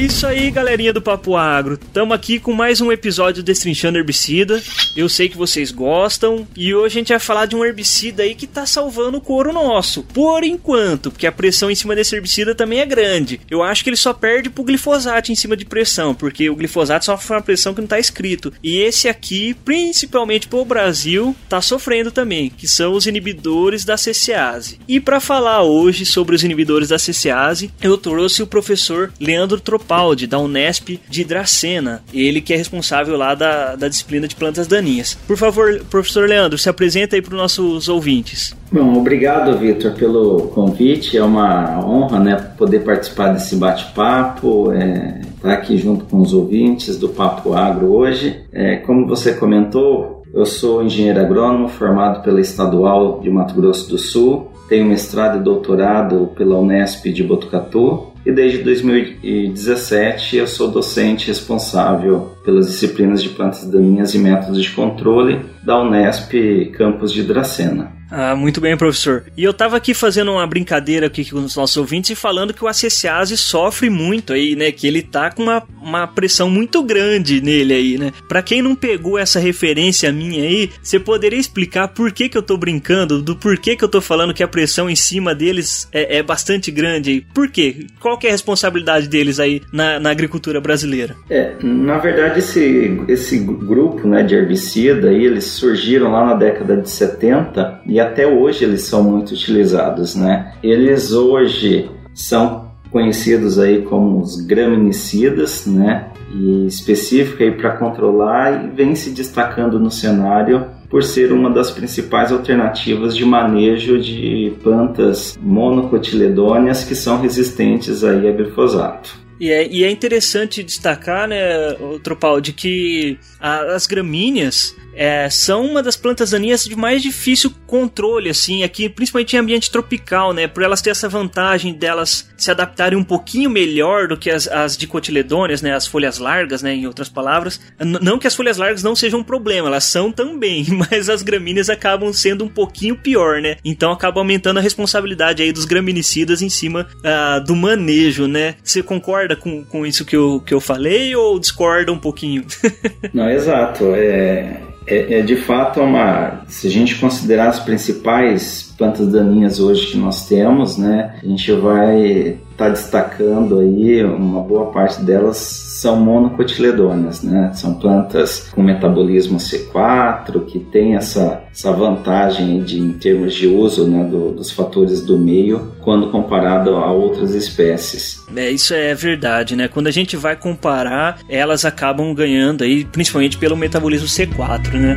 isso aí, galerinha do Papo Agro. Tamo aqui com mais um episódio Destrinchando Herbicida. Eu sei que vocês gostam e hoje a gente vai falar de um herbicida aí que tá salvando o couro nosso. Por enquanto, porque a pressão em cima desse herbicida também é grande. Eu acho que ele só perde pro glifosato em cima de pressão, porque o glifosato sofre uma pressão que não tá escrito. E esse aqui, principalmente pro Brasil, tá sofrendo também, que são os inibidores da CCase. E para falar hoje sobre os inibidores da CCase, eu trouxe o professor Leandro Da Unesp de Dracena. Ele que é responsável lá da, da disciplina de plantas daninhas. Por favor, professor Leandro, se apresenta aí para os nossos ouvintes. Bom, obrigado, Vitor, pelo convite. É uma honra né, poder participar desse bate-papo, é, estar tá aqui junto com os ouvintes do Papo Agro hoje. É, como você comentou, eu sou engenheiro agrônomo formado pela Estadual de Mato Grosso do Sul, tenho mestrado e doutorado pela Unesp de Botucatu e desde 2017 eu sou docente responsável pelas disciplinas de plantas daninhas e métodos de controle da Unesp Campus de Dracena. Ah, muito bem, professor. E eu tava aqui fazendo uma brincadeira aqui com os nossos ouvintes e falando que o ACCase sofre muito aí, né? Que ele tá com uma, uma pressão muito grande nele aí, né? Pra quem não pegou essa referência minha aí, você poderia explicar por que que eu tô brincando, do porquê que eu tô falando que a pressão em cima deles é, é bastante grande aí? Por quê? Qual que é a responsabilidade deles aí na, na agricultura brasileira? É, na verdade esse, esse grupo né, de herbicida aí, eles surgiram lá na década de 70 e até hoje eles são muito utilizados, né? Eles hoje são conhecidos aí como os graminicidas, né? E específico aí para controlar e vem se destacando no cenário por ser uma das principais alternativas de manejo de plantas monocotiledôneas que são resistentes aí a glifosato. E é, e é interessante destacar, né, Tropal, de que a, as gramíneas é, são uma das plantas daninhas de mais difícil controle, assim, aqui, principalmente em ambiente tropical, né? Por elas ter essa vantagem delas se adaptarem um pouquinho melhor do que as, as dicotiledôneas, né? As folhas largas, né? Em outras palavras. Não que as folhas largas não sejam um problema, elas são também, mas as gramíneas acabam sendo um pouquinho pior, né? Então acaba aumentando a responsabilidade aí dos graminicidas em cima uh, do manejo, né? Você concorda com, com isso que eu, que eu falei ou discorda um pouquinho? não, exato. É, é, é, de fato uma. Se a gente considerar as principais plantas daninhas hoje que nós temos, né, a gente vai estar tá destacando aí uma boa parte delas são monocotiledôneas, né? São plantas com metabolismo C4 que tem essa, essa vantagem de em termos de uso né, do, dos fatores do meio quando comparado a outras espécies. É, isso é verdade, né? Quando a gente vai comparar, elas acabam ganhando aí, principalmente pelo metabolismo C4, né?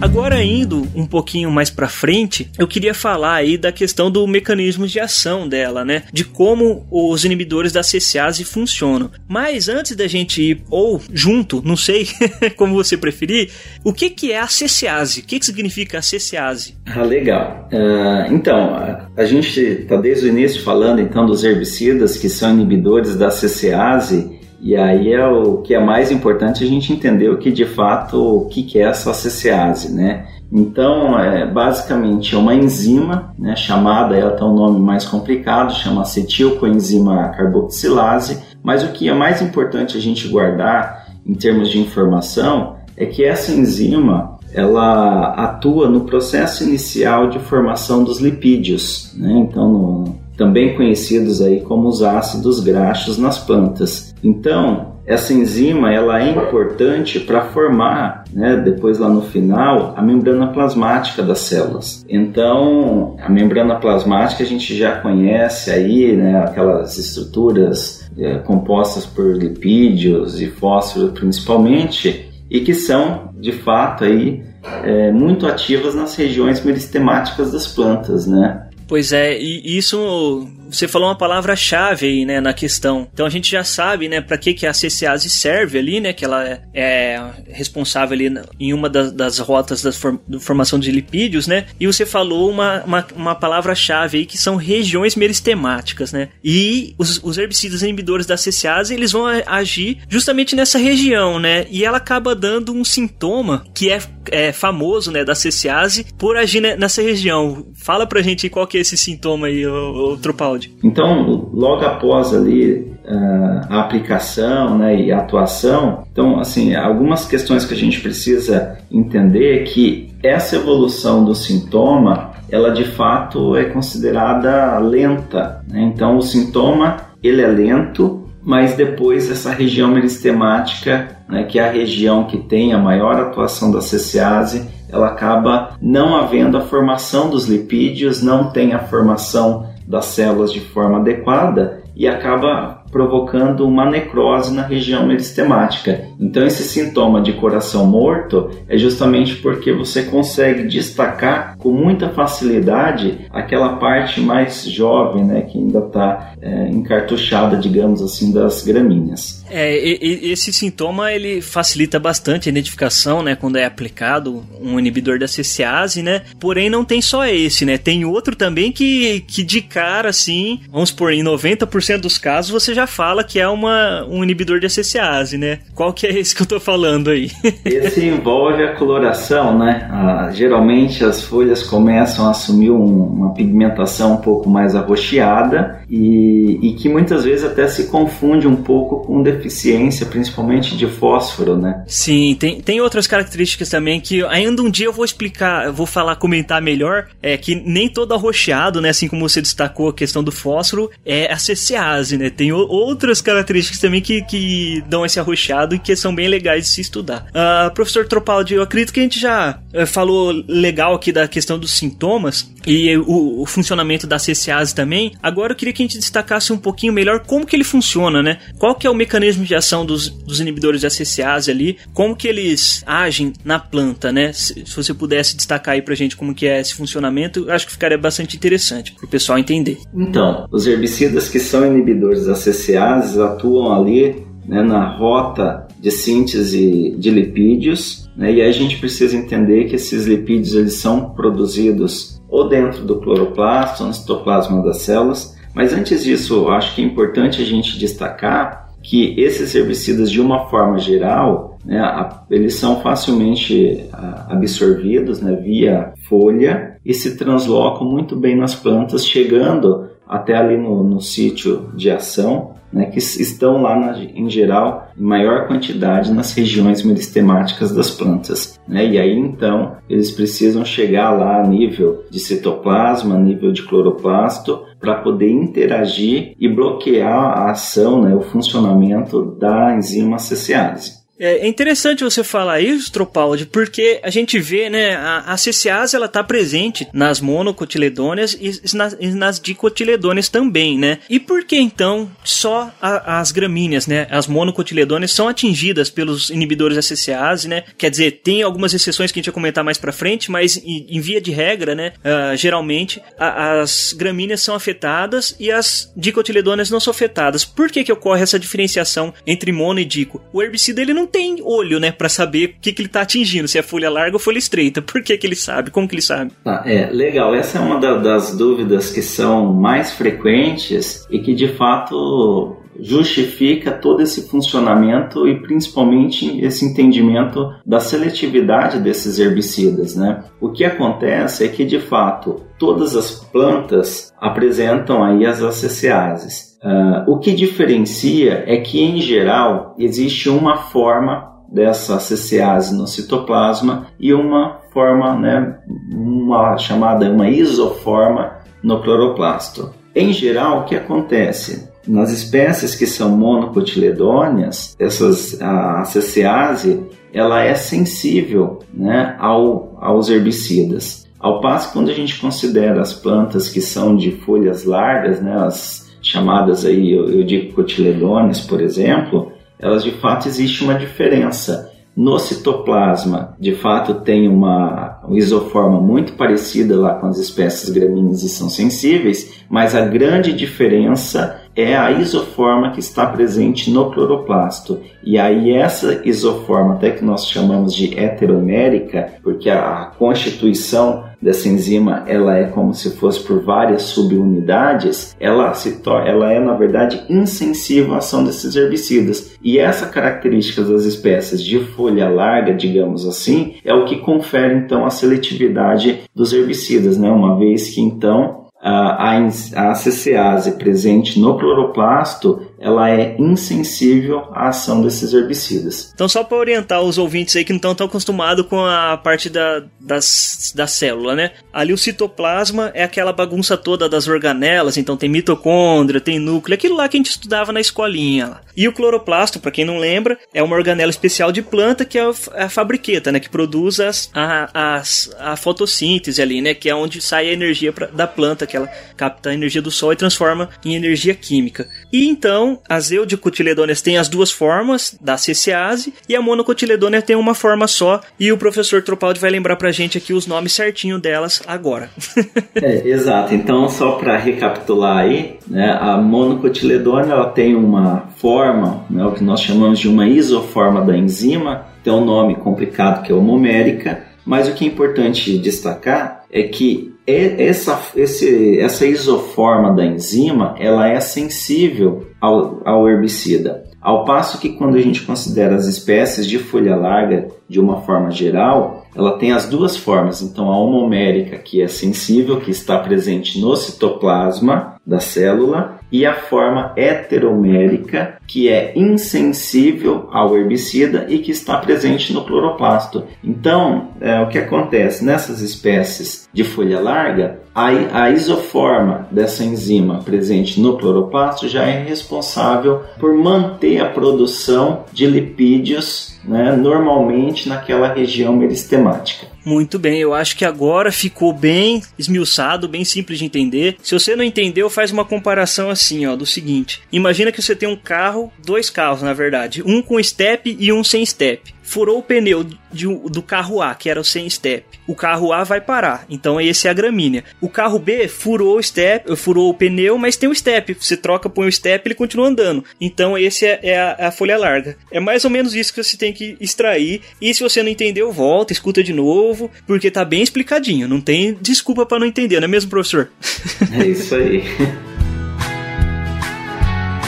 Agora indo um pouquinho mais para frente, eu queria falar aí da questão do mecanismo de ação dela, né? De como os inibidores da CCase funcionam. Mas antes da gente ir ou junto, não sei como você preferir, o que que é a CCase? O que que significa a CCase? Ah, legal. Uh, então, a gente está desde o início falando então dos herbicidas que são inibidores da CCase e aí é o que é mais importante a gente entender o que de fato o que, é essa CCase, né? Então, é, basicamente é uma enzima, né, chamada, ela tem um nome mais complicado, chama acetilcoenzima carboxilase, mas o que é mais importante a gente guardar em termos de informação é que essa enzima ela atua no processo inicial de formação dos lipídios, né? então no, também conhecidos aí como os ácidos graxos nas plantas. Então, essa enzima ela é importante para formar, né, depois lá no final, a membrana plasmática das células. Então, a membrana plasmática a gente já conhece aí, né, aquelas estruturas é, compostas por lipídios e fósforo principalmente, e que são de fato aí é, muito ativas nas regiões meristemáticas das plantas, né? Pois é, e isso você falou uma palavra-chave aí, né, na questão. Então a gente já sabe, né, para que que a CCase serve ali, né, que ela é, é responsável ali em uma das, das rotas da form, formação de lipídios, né? E você falou uma, uma, uma palavra-chave aí que são regiões meristemáticas, né? E os, os herbicidas inibidores da CCase, eles vão agir justamente nessa região, né? E ela acaba dando um sintoma que é, é famoso, né, da CCase por agir nessa região. Fala pra gente qual que é esse sintoma aí, o, o Tropaldi. Então, logo após ali uh, a aplicação né, e a atuação, então, assim, algumas questões que a gente precisa entender é que essa evolução do sintoma, ela de fato é considerada lenta. Né? Então, o sintoma, ele é lento, mas depois essa região meristemática, né, que é a região que tem a maior atuação da CCase, ela acaba não havendo a formação dos lipídios, não tem a formação das células de forma adequada e acaba provocando uma necrose na região meristemática. Então, esse sintoma de coração morto é justamente porque você consegue destacar com muita facilidade aquela parte mais jovem, né, que ainda está é, encartuchada, digamos assim, das gramíneas. É, esse sintoma ele facilita bastante a identificação, né, quando é aplicado um inibidor da CCase, né? Porém, não tem só esse, né? Tem outro também que, que de cara, assim, vamos por em 90% dos casos você já fala que é uma, um inibidor de CCase, né? Qual que é esse que eu tô falando aí? esse envolve a coloração, né? Ah, geralmente as folhas começam a assumir um, uma pigmentação um pouco mais arroxeada e, e que muitas vezes até se confunde um pouco com deficiência, principalmente de fósforo, né? Sim, tem, tem outras características também que ainda um dia eu vou explicar, eu vou falar, comentar melhor, é que nem todo arroxeado, né, assim como você destacou a questão do fósforo, é a CCase, né? Tem outras características também que, que dão esse arroxeado e que são bem legais de se estudar. Uh, professor Tropaldi, eu acredito que a gente já uh, falou legal aqui da questão dos sintomas e o, o funcionamento da CCase também. Agora eu queria que a gente destacasse um pouquinho melhor como que ele funciona, né? Qual que é o mecanismo de ação dos, dos inibidores de ACCase ali, como que eles agem na planta, né? Se, se, você pudesse destacar aí pra gente como que é esse funcionamento, acho que ficaria bastante interessante pro pessoal entender. Então, os herbicidas que são inibidores da ACCase atuam ali né, na rota de síntese de lipídios, né, e aí a gente precisa entender que esses lipídios eles são produzidos ou dentro do cloroplasto, no citoplasma das células, mas antes disso, acho que é importante a gente destacar que esses herbicidas, de uma forma geral, né, eles são facilmente absorvidos né, via folha e se translocam muito bem nas plantas, chegando até ali no, no sítio de ação, né, que estão lá na, em geral em maior quantidade nas regiões meristemáticas das plantas. Né? E aí então eles precisam chegar lá a nível de citoplasma, nível de cloroplasto, para poder interagir e bloquear a ação, né, o funcionamento da enzima CCase. É, é interessante você falar isso, Tropaldi, porque a gente vê, né, a, a CCase ela tá presente nas monocotiledôneas e nas, e nas dicotiledôneas também, né? E por que então só a, as gramíneas, né, as monocotiledôneas são atingidas pelos inibidores da CCase, né? Quer dizer, tem algumas exceções que a gente vai comentar mais para frente, mas em, em, via de regra, né, uh, geralmente a, as gramíneas são afetadas e as dicotiledôneas não são afetadas. Por que que ocorre essa diferenciação entre mono e dico? O herbicida ele não tem olho, né, para saber o que, que ele tá atingindo, se é folha larga ou folha estreita. Por que, que ele sabe? Como que ele sabe? Tá, é, legal. Essa é uma da, das dúvidas que são mais frequentes e que de fato justifica todo esse funcionamento e principalmente esse entendimento da seletividade desses herbicidas, né? O que acontece é que de fato todas as plantas apresentam aí as ACCases. Uh, o que diferencia é que, em geral, existe uma forma dessa CCase no citoplasma e uma forma, né, uma chamada uma isoforma no cloroplasto. Em geral, o que acontece? Nas espécies que são monocotiledôneas, essas, a CCase ela é sensível né, ao, aos herbicidas. Ao passo quando a gente considera as plantas que são de folhas largas, né, as chamadas aí, eu, eu digo cotiledones, por exemplo, elas de fato existe uma diferença. No citoplasma, de fato, tem uma, isoforma muito parecida lá com as espécies gramíneas e são sensíveis, mas a grande diferença é a isoforma que está presente no cloroplasto. E aí essa isoforma, até que nós chamamos de heteromérica, porque a constituição dessa enzima ela é como se fosse por várias subunidades, ela se ela é na verdade insensível à ação desses herbicidas. E essa característica das espécies de folha larga, digamos assim, é o que confere então a seletividade dos herbicidas, né? Uma vez que então a, a, CCase presente no cloroplasto ela é insensível à ação desses herbicidas. Então, só para orientar os ouvintes aí que não estão tão acostumados com a parte da, das, da célula, né? Ali o citoplasma é aquela bagunça toda das organelas, então tem mitocôndria, tem núcleo, aquilo lá que a gente estudava na escolinha. Lá. E o cloroplasto, para quem não lembra, é uma organela especial de planta que é a fabriqueta, né? Que produz as, a, as, a fotossíntese ali, né? Que é onde sai a energia pra, da planta, que ela capta a energia do sol e transforma em energia química. E então, então, as eudicotiledôneas têm as duas formas da CCase e a monocotiledônea tem uma forma só. E o professor Tropaldi vai lembrar pra gente aqui os nomes certinho delas agora. é, exato. Então, só para recapitular aí, né, a monocotiledônea ela tem uma forma, né, o que nós chamamos de uma isoforma da enzima, tem um nome complicado que é homomérica, mas o que é importante destacar é que essa, esse, essa isoforma da enzima ela é sensível ao, ao herbicida. Ao passo que quando a gente considera as espécies de folha larga de uma forma geral, ela tem as duas formas. Então a homomérica, que é sensível, que está presente no citoplasma da célula, e a forma heteromérica, que é insensível ao herbicida e que está presente no cloroplasto. Então, é, o que acontece nessas espécies de folha larga, a, a isoforma dessa enzima presente no cloroplasto já é responsável por manter a produção de lipídios né, normalmente naquela região meristemática. Muito bem, eu acho que agora ficou bem esmiuçado, bem simples de entender. Se você não entendeu, faz uma comparação assim, ó, do seguinte: imagina que você tem um carro, dois carros na verdade, um com step e um sem step furou o pneu de, do carro A, que era o sem step. O carro A vai parar, então esse é a gramínea. O carro B furou o step, furou o pneu, mas tem o step. Você troca, põe o step, ele continua andando. Então esse é, é, a, é a folha larga. É mais ou menos isso que você tem que extrair. E se você não entendeu, volta, escuta de novo, porque tá bem explicadinho. Não tem desculpa para não entender, não é mesmo, professor? É isso aí.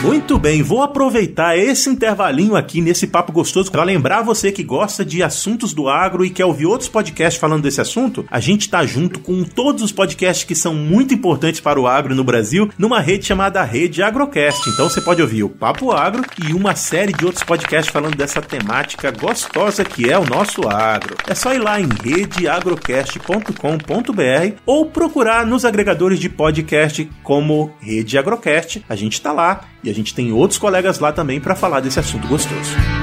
Muito bem, vou aproveitar esse intervalinho aqui nesse papo gostoso para lembrar você que gosta de assuntos do agro e quer ouvir outros podcasts falando desse assunto. A gente tá junto com todos os podcasts que são muito importantes para o agro no Brasil numa rede chamada Rede Agrocast. Então você pode ouvir o Papo Agro e uma série de outros podcasts falando dessa temática gostosa que é o nosso agro. É só ir lá em redeagrocast.com.br ou procurar nos agregadores de podcast como Rede Agrocast. A gente tá lá e a gente tem outros colegas lá também para falar desse assunto gostoso.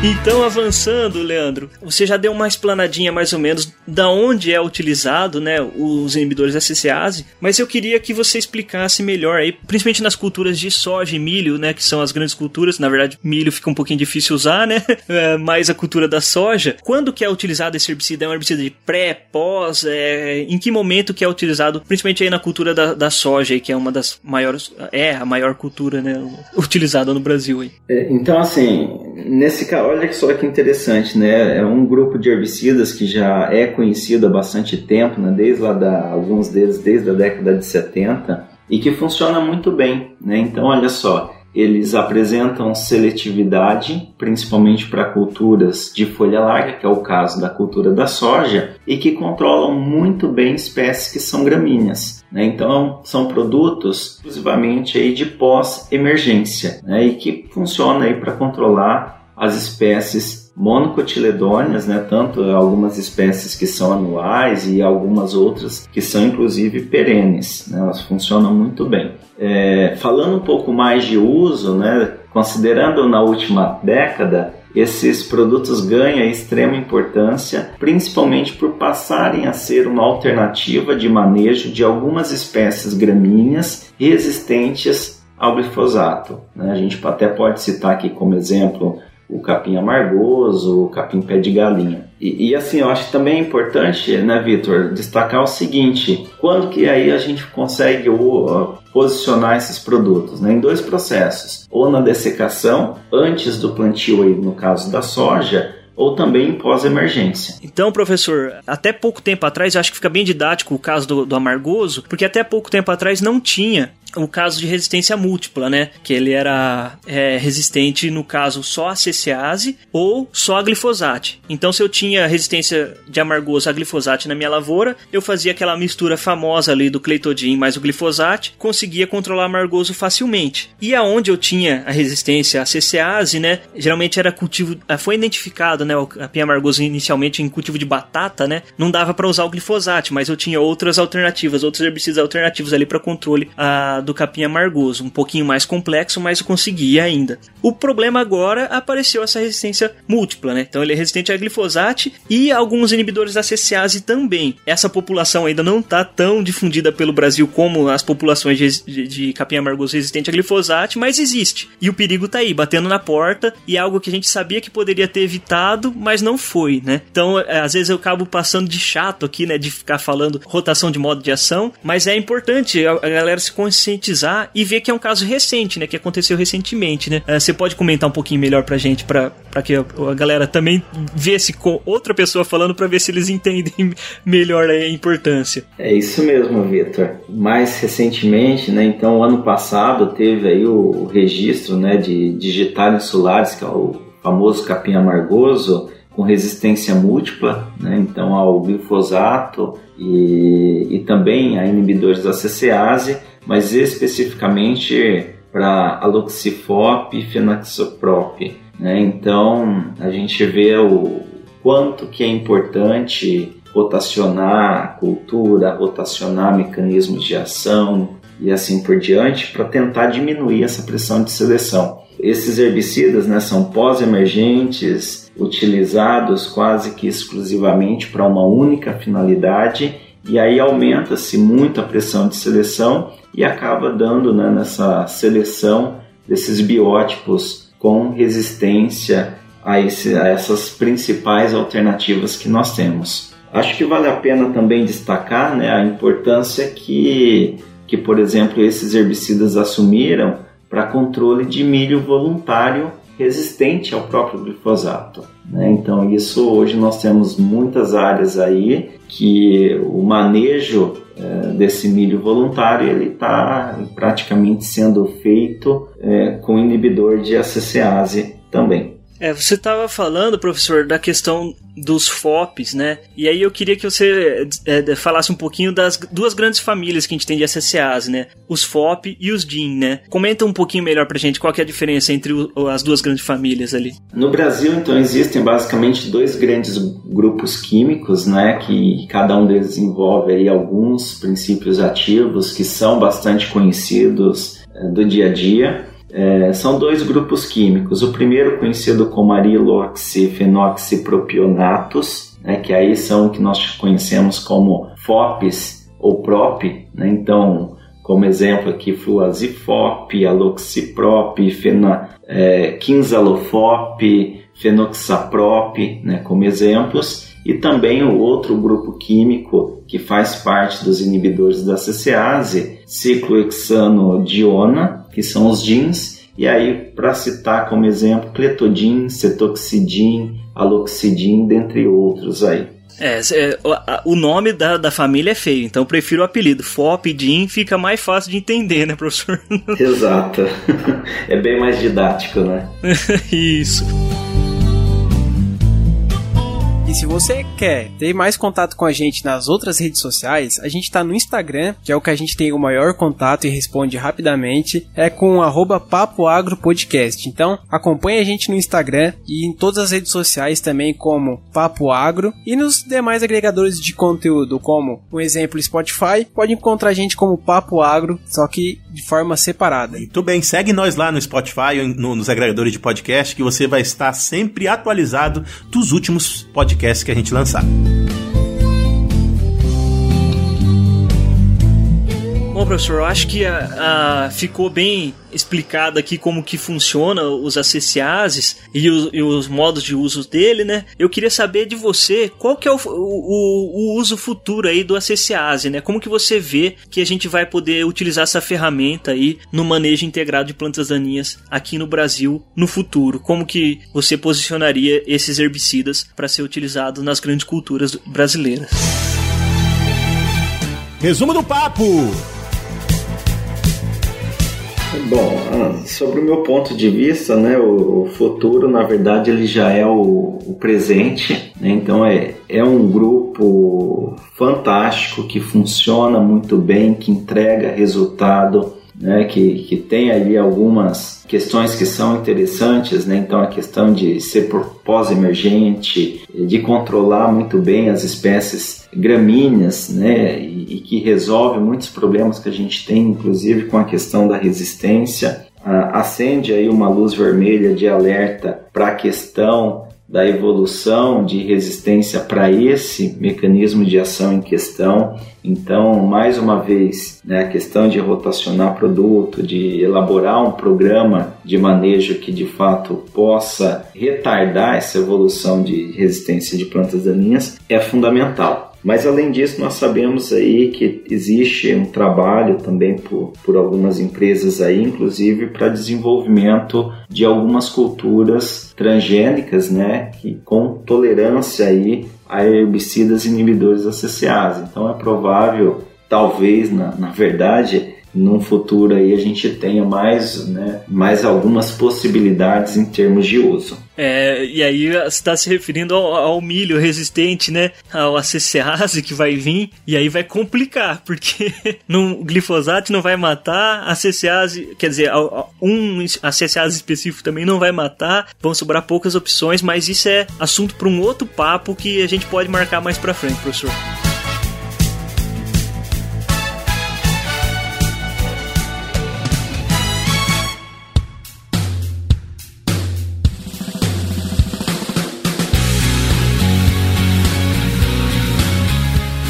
Então, avançando, Leandro, você já deu uma explanadinha mais ou menos da onde é utilizado, né, os inibidores SCase, mas eu queria que você explicasse melhor aí, principalmente nas culturas de soja e milho, né, que são as grandes culturas. Na verdade, milho fica um pouquinho difícil usar, né? É, a cultura da soja. Quando que é utilizado esse herbicida? É um herbicida de pré, pós? É, em que momento que é utilizado, principalmente aí na cultura da, da soja, aí, que é uma das maiores, é a maior cultura, né, utilizada no Brasil aí. É, então, assim, nesse caso olha só que interessante, né? É um grupo de herbicidas que já é conhecido há bastante tempo, né? Desde lá da, alguns deles desde a década de 70 e que funciona muito bem, né? Então, olha só, eles apresentam seletividade, principalmente para culturas de folha larga, que é o caso da cultura da soja, e que controlam muito bem espécies que são gramíneas. Né? Então, são produtos exclusivamente aí de pós-emergência né? e que funcionam para controlar as espécies monocotiledôneas, né, tanto algumas espécies que são anuais e algumas outras que são inclusive perenes, né, elas funcionam muito bem. É, falando um pouco mais de uso, né, considerando na última década, esses produtos ganham extrema importância, principalmente por passarem a ser uma alternativa de manejo de algumas espécies gramíneas resistentes ao glifosato. Né? A gente até pode citar aqui como exemplo o capim amargoso, o capim pé de galinha. E, e, assim, eu acho que também é importante, né, Vitor, destacar o seguinte: quando que aí a gente consegue uh, posicionar esses produtos? Né? Em dois processos, ou na dessecação, antes do plantio, aí, no caso da soja, ou também pós-emergência. Então, professor, até pouco tempo atrás, eu acho que fica bem didático o caso do, do amargoso, porque até pouco tempo atrás não tinha o caso de resistência múltipla, né? Que ele era é, resistente, no caso, só a CCase ou só a glifosate. Então, se eu tinha resistência de amargoso a glifosate na minha lavoura, eu fazia aquela mistura famosa ali do Cleitodin mais o glifosate, conseguia controlar amargoso facilmente. E aonde eu tinha a resistência à CCase, né? Geralmente era cultivo, foi identificado, né? O capim amargoso inicialmente em cultivo de batata, né? Não dava para usar o glifosate, mas eu tinha outras alternativas, outros herbicidas alternativos ali para controle a, do capim amargoso. Um pouquinho mais complexo, mas eu conseguia ainda. O problema agora apareceu essa resistência múltipla, né? Então ele é resistente a glifosate e alguns inibidores da CCase também. Essa população ainda não está tão difundida pelo Brasil como as populações de, de, de capim amargoso resistente a glifosate, mas existe. E o perigo está aí, batendo na porta, e é algo que a gente sabia que poderia ter evitado mas não foi, né? Então, é, às vezes eu acabo passando de chato aqui, né? De ficar falando rotação de modo de ação, mas é importante a, galera se conscientizar e ver que é um caso recente, né? Que aconteceu recentemente, né? É, você pode comentar um pouquinho melhor pra gente, pra, pra que a, galera também se com outra pessoa falando para ver se eles entendem melhor a importância. É isso mesmo, Vitor. Mais recentemente, né? Então, ano passado teve aí o, o registro, né? De digitais insulares, que é o famoso capim amargoso com resistência múltipla, né? então ao glifosato e, e também a inibidores da CCase, mas especificamente para aloxifop e fenaxoprop. Né? Então a gente vê o quanto que é importante rotacionar cultura, rotacionar mecanismos de ação e assim por diante para tentar diminuir essa pressão de seleção. Esses herbicidas né, são pós-emergentes, utilizados quase que exclusivamente para uma única finalidade, e aí aumenta-se muito a pressão de seleção e acaba dando né, nessa seleção desses biótipos com resistência a, esse, a essas principais alternativas que nós temos. Acho que vale a pena também destacar né, a importância que, que, por exemplo, esses herbicidas assumiram para controle de milho voluntário resistente ao próprio glifosato. Né? Então, isso hoje nós temos muitas áreas aí que o manejo é, desse milho voluntário ele está praticamente sendo feito é, com inibidor de ACCase também. É, você estava falando, professor, da questão dos FOPs, né? E aí eu queria que você é, falasse um pouquinho das duas grandes famílias que a gente tem de SSAs, né? Os FOP e os DIN, né? Comenta um pouquinho melhor pra gente qual é a diferença entre o, as duas grandes famílias ali. No Brasil, então, existem basicamente dois grandes grupos químicos, né? Que cada um deles envolve aí alguns princípios ativos que são bastante conhecidos é, do dia a dia. É, são dois grupos químicos. O primeiro conhecido como ariloxifenoxipropionatos, né, que aí são o que nós conhecemos como FOPs ou PROP. Né? Então, como exemplo aqui, fluazifop, aloxiprop, fena, é, quinzalofop, fenoxaprop, né, como exemplos. E também o outro grupo químico que faz parte dos inibidores da CCase, ciclohexanodiona, que são os jeans, e aí para citar como exemplo cletodin, cetoxidin, aloxidin, dentre outros aí. É, é o nome da, da família é feio, então prefiro o apelido. FOP, DIN, fica mais fácil de entender, né, professor? Exato. É bem mais didático, né? Isso. E se você quer ter mais contato com a gente nas outras redes sociais, a gente está no Instagram, que é o que a gente tem o maior contato e responde rapidamente, é com papoagropodcast. Então acompanhe a gente no Instagram e em todas as redes sociais também como Papo Agro e nos demais agregadores de conteúdo como, um exemplo, Spotify, pode encontrar a gente como Papo Agro, só que de forma separada. Muito bem, segue nós lá no Spotify no, nos agregadores de podcast que você vai estar sempre atualizado dos últimos podcasts podcast que a gente lançar. Bom, professor. Eu acho que a, a, ficou bem explicado aqui como que funciona os ACCASes e, os, e os modos de uso dele, né? Eu queria saber de você qual que é o, o, o uso futuro aí do ACCASE, né? Como que você vê que a gente vai poder utilizar essa ferramenta aí no manejo integrado de plantas daninhas aqui no Brasil no futuro? Como que você posicionaria esses herbicidas para ser utilizados nas grandes culturas brasileiras? Resumo do papo! Bom, ah, sobre o meu ponto de vista, né, o, futuro, na verdade, ele já é o, o presente. Né, então, é, é um grupo fantástico que funciona muito bem, que entrega resultado, né, que, que tem ali algumas questões que são interessantes, né? Então a questão de ser pós-emergente, de controlar muito bem as espécies gramíneas, né? E, e, que resolve muitos problemas que a gente tem, inclusive com a questão da resistência. Ah, acende aí uma luz vermelha de alerta para a questão da evolução de resistência para esse mecanismo de ação em questão. Então, mais uma vez, né, a questão de rotacionar produto, de elaborar um programa de manejo que de fato possa retardar essa evolução de resistência de plantas daninhas é fundamental. Mas além disso, nós sabemos aí que existe um trabalho também por, por algumas empresas aí, inclusive para desenvolvimento de algumas culturas transgênicas, né, que com tolerância aí a herbicidas inibidores da. Então é provável, talvez, na, na verdade, num futuro aí a gente tenha mais, né, mais algumas possibilidades em termos de uso. É, e aí está se referindo ao, ao, milho resistente, né? Ao ACCase que vai vir, e aí vai complicar, porque no glifosato não vai matar, a quer dizer, um ACCase específico também não vai matar, vão sobrar poucas opções, mas isso é assunto para um outro papo que a gente pode marcar mais para frente, professor.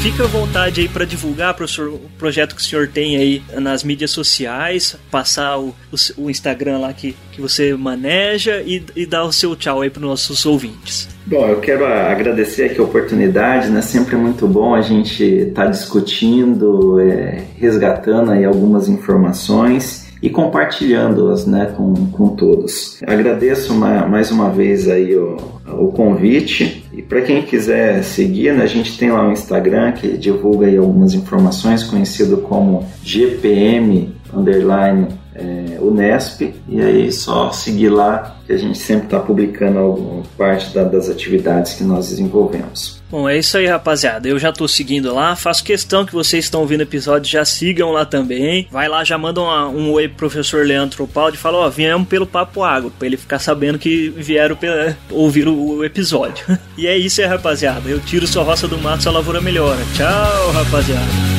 Fica à vontade aí para divulgar, professor, o projeto que o senhor tem aí nas mídias sociais, passar o, o, o Instagram lá que, que você maneja e, e dar o seu tchau aí para os nossos ouvintes. Bom, eu quero agradecer aqui a oportunidade, né? Sempre é muito bom a gente estar tá discutindo, é, resgatando aí algumas informações e compartilhando-as né, com, com todos. Agradeço uma, mais uma vez aí o, o convite e para quem quiser seguir, né, a gente tem lá o Instagram que divulga aí algumas informações, conhecido como GPM underline é, Unesp, e aí só seguir lá que a gente sempre está publicando alguma parte da, das atividades que nós desenvolvemos. Bom, é isso aí, rapaziada. Eu já tô seguindo lá. Faço questão que vocês estão ouvindo o episódio já sigam lá também. Vai lá, já manda uma, um oi pro professor Leandro Paulo e fala: Ó, oh, viemos pelo Papo Água, pra ele ficar sabendo que vieram pela, ouvir o, o episódio. e é isso aí, rapaziada. Eu tiro sua roça do mato, sua lavoura melhora. Tchau, rapaziada.